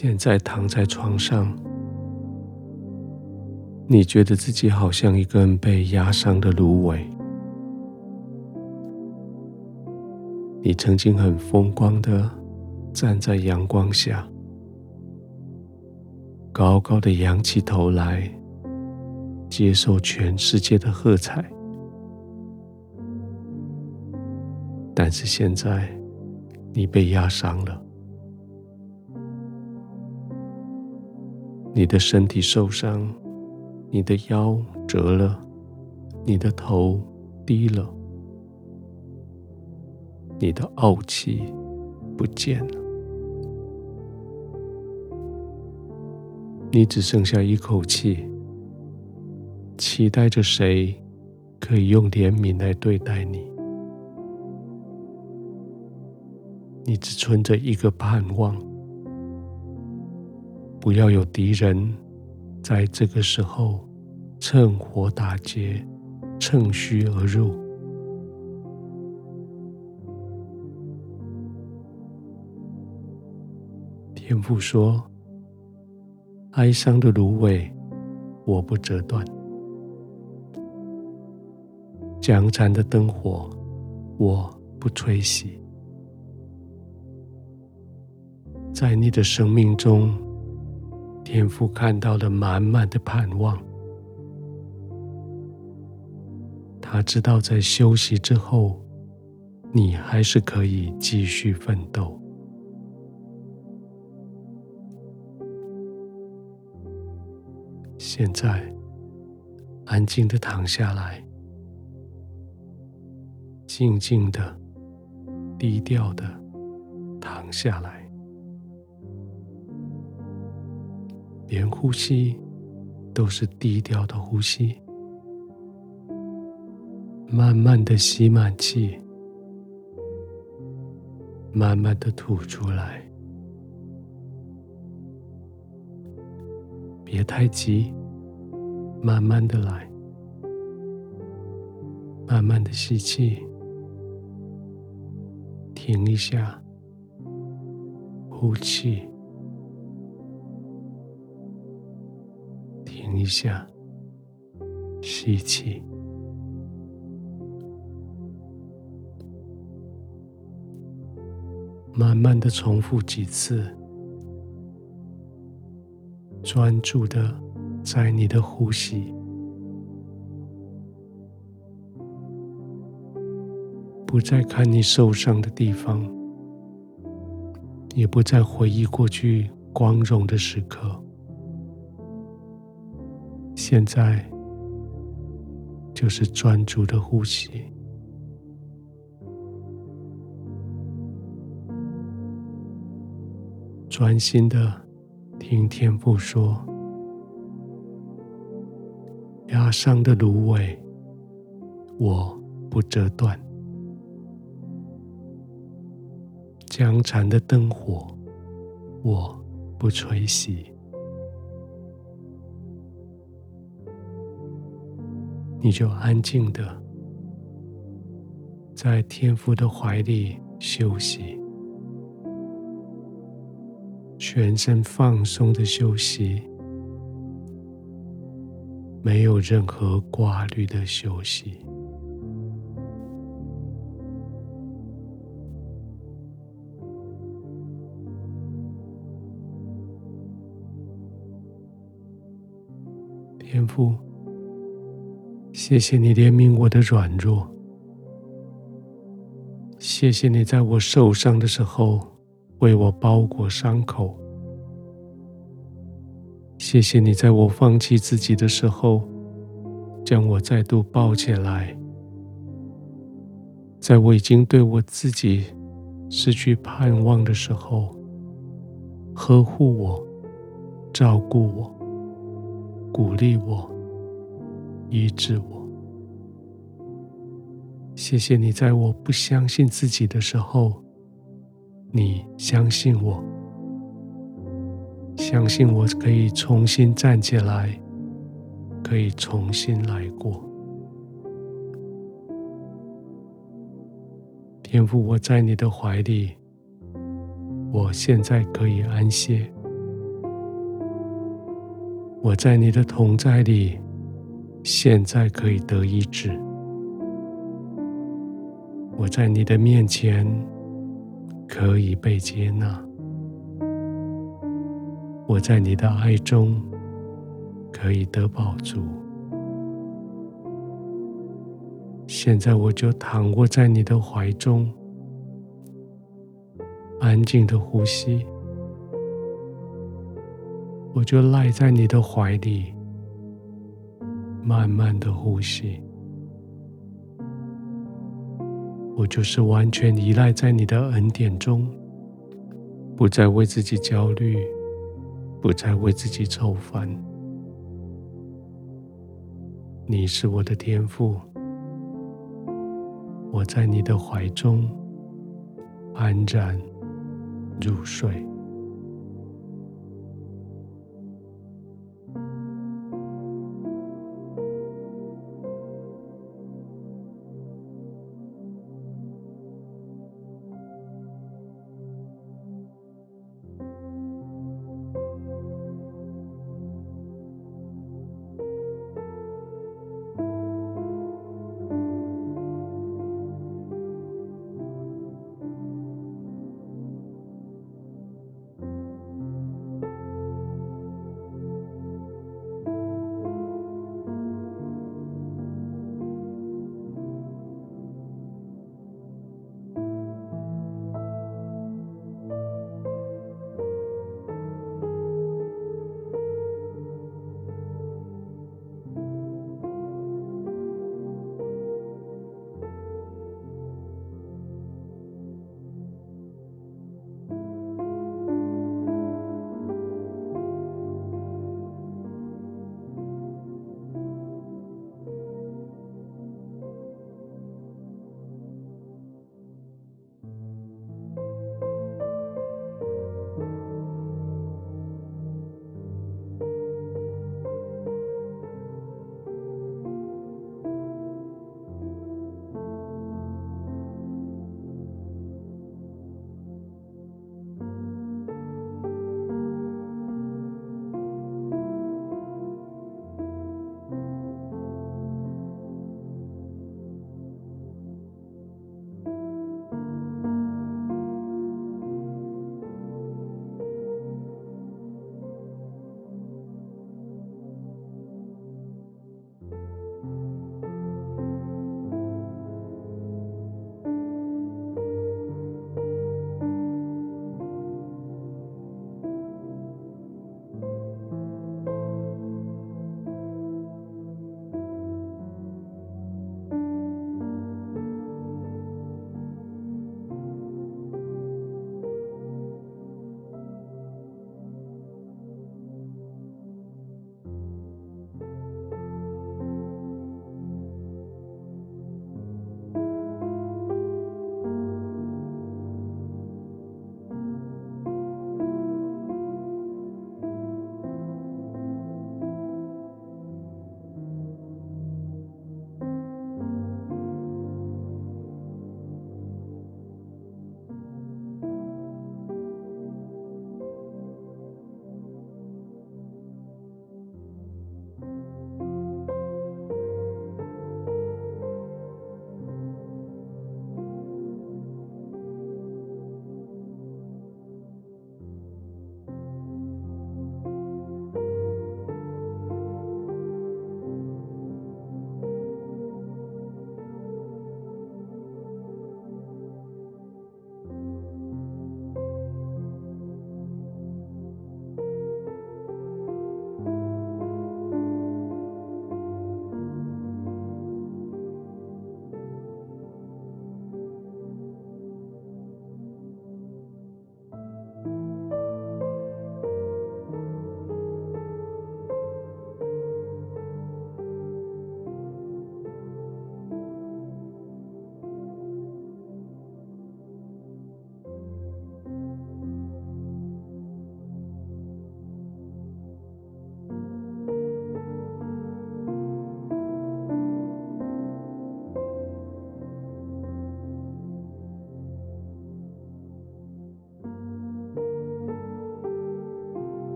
现在躺在床上，你觉得自己好像一根被压伤的芦苇。你曾经很风光的站在阳光下，高高的仰起头来，接受全世界的喝彩。但是现在，你被压伤了。你的身体受伤，你的腰折了，你的头低了，你的傲气不见了，你只剩下一口气，期待着谁可以用怜悯来对待你，你只存着一个盼望。不要有敌人在这个时候趁火打劫、趁虚而入。天父说：“哀伤的芦苇，我不折断；江残的灯火，我不吹熄。在你的生命中。”天父看到了满满的盼望，他知道在休息之后，你还是可以继续奋斗。现在，安静的躺下来，静静的、低调的躺下来。连呼吸都是低调的呼吸，慢慢的吸满气，慢慢的吐出来，别太急，慢慢的来，慢慢的吸气，停一下，呼气。下，吸气，慢慢的重复几次，专注的在你的呼吸，不再看你受伤的地方，也不再回忆过去光荣的时刻。现在就是专注的呼吸，专心的听天父说：“压伤的芦苇，我不折断；将残的灯火，我不吹熄。”你就安静的在天父的怀里休息，全身放松的休息，没有任何挂虑的休息。天父。谢谢你怜悯我的软弱，谢谢你在我受伤的时候为我包裹伤口，谢谢你在我放弃自己的时候将我再度抱起来，在我已经对我自己失去盼望的时候呵护我、照顾我、鼓励我。医治我，谢谢你在我不相信自己的时候，你相信我，相信我可以重新站起来，可以重新来过。天父，我在你的怀里，我现在可以安歇，我在你的同在里，现在可以得医治。我在你的面前可以被接纳。我在你的爱中可以得饱足。现在我就躺卧在你的怀中，安静的呼吸。我就赖在你的怀里，慢慢的呼吸。我就是完全依赖在你的恩典中，不再为自己焦虑，不再为自己愁烦。你是我的天赋，我在你的怀中安然入睡。